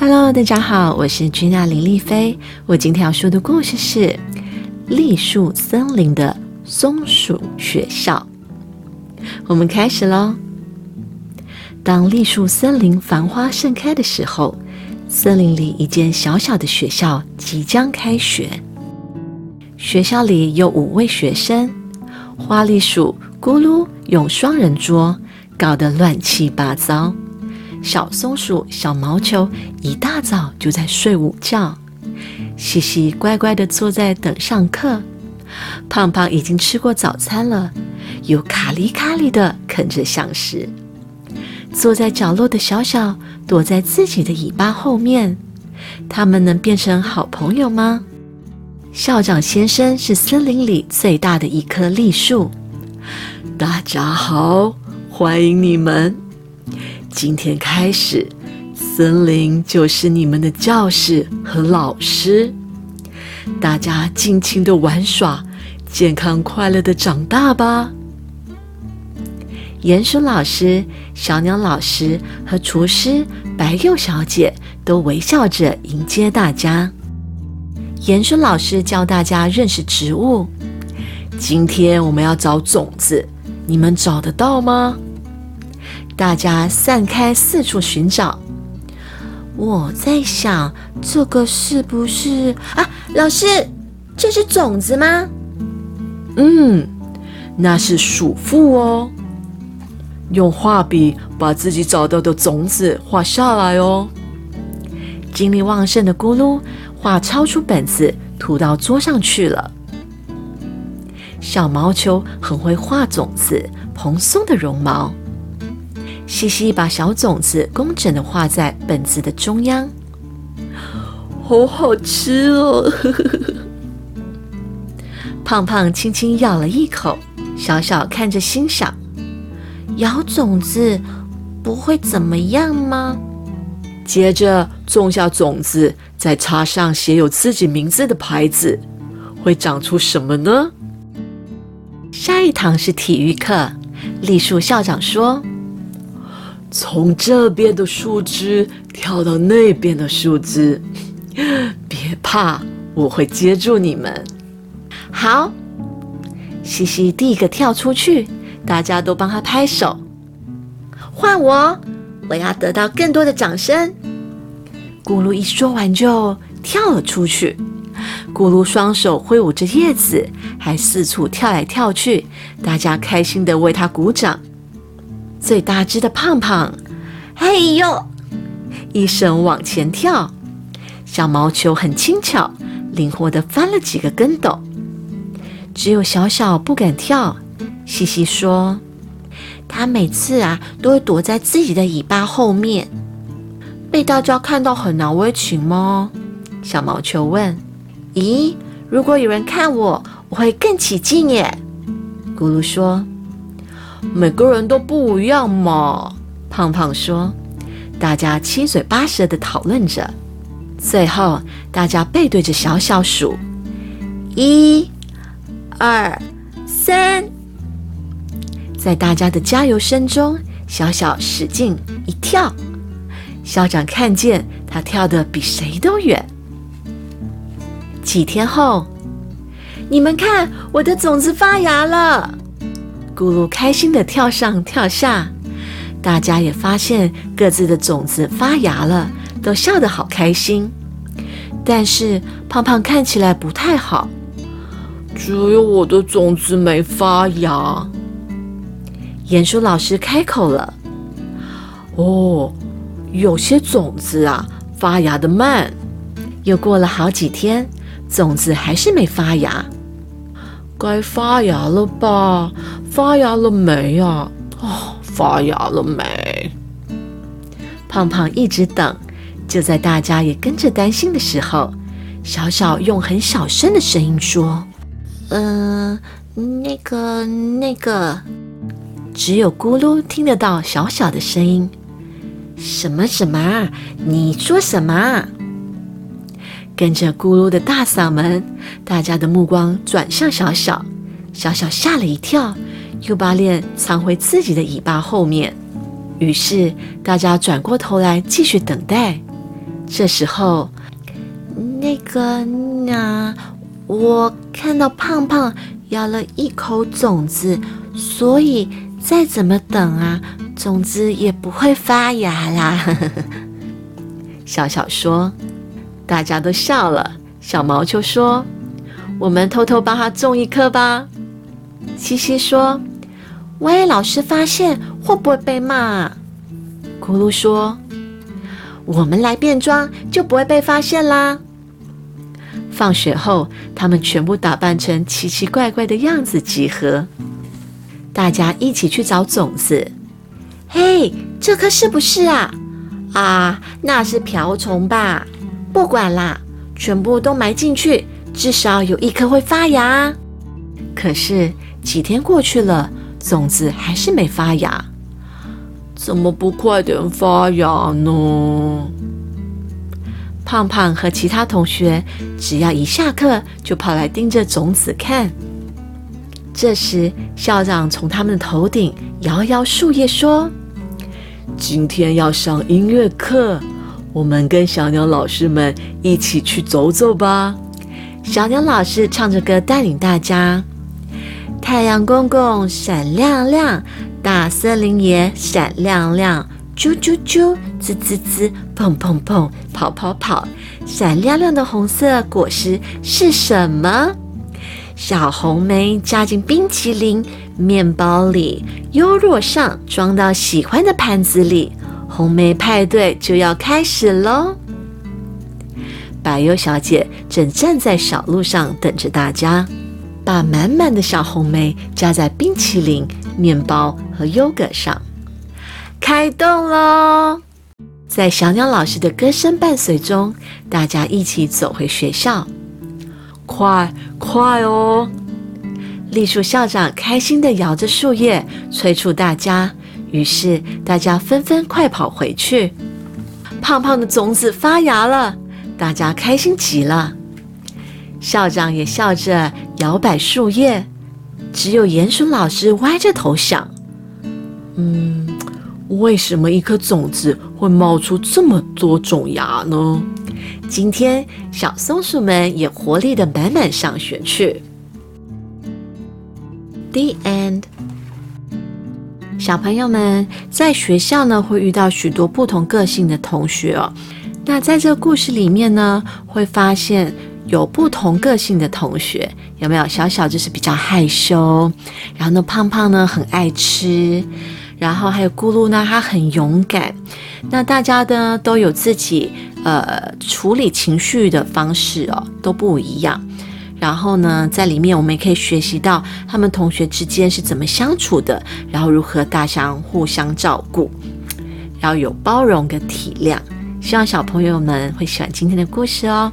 Hello，大家好，我是君娜林丽菲。我今天要说的故事是《栗树森林的松鼠学校》。我们开始喽。当栗树森林繁花盛开的时候，森林里一间小小的学校即将开学。学校里有五位学生，花栗鼠咕噜用双人桌搞得乱七八糟。小松鼠小毛球一大早就在睡午觉，西西乖乖的坐在等上课，胖胖已经吃过早餐了，又卡里卡里的啃着享食。坐在角落的小小躲在自己的尾巴后面，他们能变成好朋友吗？校长先生是森林里最大的一棵栗树，大家好，欢迎你们。今天开始，森林就是你们的教室和老师。大家尽情的玩耍，健康快乐的长大吧。鼹鼠老师、小鸟老师和厨师白柚小姐都微笑着迎接大家。鼹鼠老师教大家认识植物。今天我们要找种子，你们找得到吗？大家散开四处寻找。我在想，这个是不是啊？老师，这是种子吗？嗯，那是鼠妇哦。用画笔把自己找到的种子画下来哦。精力旺盛的咕噜画超出本子，涂到桌上去了。小毛球很会画种子，蓬松的绒毛。西西把小种子工整的画在本子的中央，好好吃哦！胖胖轻轻咬了一口，小小看着心想：咬种子不会怎么样吗？接着种下种子，再插上写有自己名字的牌子，会长出什么呢？下一堂是体育课，栗树校长说。从这边的树枝跳到那边的树枝，别怕，我会接住你们。好，西西第一个跳出去，大家都帮他拍手。换我，我要得到更多的掌声。咕噜一说完就跳了出去。咕噜双手挥舞着叶子，还四处跳来跳去，大家开心的为他鼓掌。最大只的胖胖，嘿呦，一声往前跳。小毛球很轻巧，灵活的翻了几个跟斗。只有小小不敢跳。西西说：“他每次啊，都会躲在自己的尾巴后面，被大家看到很难为情吗？”小毛球问。“咦，如果有人看我，我会更起劲耶。”咕噜说。每个人都不一样嘛，胖胖说。大家七嘴八舌的讨论着，最后大家背对着小小数：一、二、三。在大家的加油声中，小小使劲一跳，校长看见他跳得比谁都远。几天后，你们看，我的种子发芽了。咕噜开心的跳上跳下，大家也发现各自的种子发芽了，都笑得好开心。但是胖胖看起来不太好，只有我的种子没发芽。鼹鼠老师开口了：“哦，有些种子啊发芽的慢。”又过了好几天，种子还是没发芽。该发芽了吧？发芽了没呀？哦，发芽了没？胖胖一直等，就在大家也跟着担心的时候，小小用很小声的声音说：“嗯，那个，那个，只有咕噜听得到小小的声音。什么什么？你说什么？”跟着咕噜的大嗓门，大家的目光转向小小，小小吓了一跳，又把脸藏回自己的尾巴后面。于是大家转过头来继续等待。这时候，那个那我看到胖胖咬了一口种子，所以再怎么等啊，种子也不会发芽啦。小小说，大家都笑了。小毛球说：“我们偷偷帮他种一颗吧。”西西说：“万一老师发现，会不会被骂？”咕噜说：“我们来变装，就不会被发现啦。”放学后，他们全部打扮成奇奇怪怪的样子集合，大家一起去找种子。嘿，这颗是不是啊？啊，那是瓢虫吧？不管啦。全部都埋进去，至少有一颗会发芽。可是几天过去了，种子还是没发芽。怎么不快点发芽呢？胖胖和其他同学只要一下课，就跑来盯着种子看。这时，校长从他们的头顶摇摇树叶，说：“今天要上音乐课。”我们跟小鸟老师们一起去走走吧。小鸟老师唱着歌带领大家。太阳公公闪亮亮，大森林也闪亮亮，啾啾啾，滋滋滋，砰砰砰，跑跑跑。闪亮亮的红色果实是什么？小红莓加进冰淇淋面包里，优若上装到喜欢的盘子里。红梅派对就要开始喽！百优小姐正站在小路上等着大家，把满满的小红梅加在冰淇淋、面包和优格上，开动喽！在小鸟老师的歌声伴随中，大家一起走回学校。快快哦！栗树校长开心地摇着树叶，催促大家。于是大家纷纷快跑回去。胖胖的种子发芽了，大家开心极了。校长也笑着摇摆树叶，只有鼹鼠老师歪着头想：“嗯，为什么一颗种子会冒出这么多种芽呢？”今天小松鼠们也活力的满满上学去。The end. 小朋友们在学校呢，会遇到许多不同个性的同学哦。那在这个故事里面呢，会发现有不同个性的同学，有没有？小小就是比较害羞，然后呢，胖胖呢很爱吃，然后还有咕噜呢，他很勇敢。那大家呢都有自己呃处理情绪的方式哦，都不一样。然后呢，在里面我们也可以学习到他们同学之间是怎么相处的，然后如何大相互相照顾，要有包容跟体谅。希望小朋友们会喜欢今天的故事哦。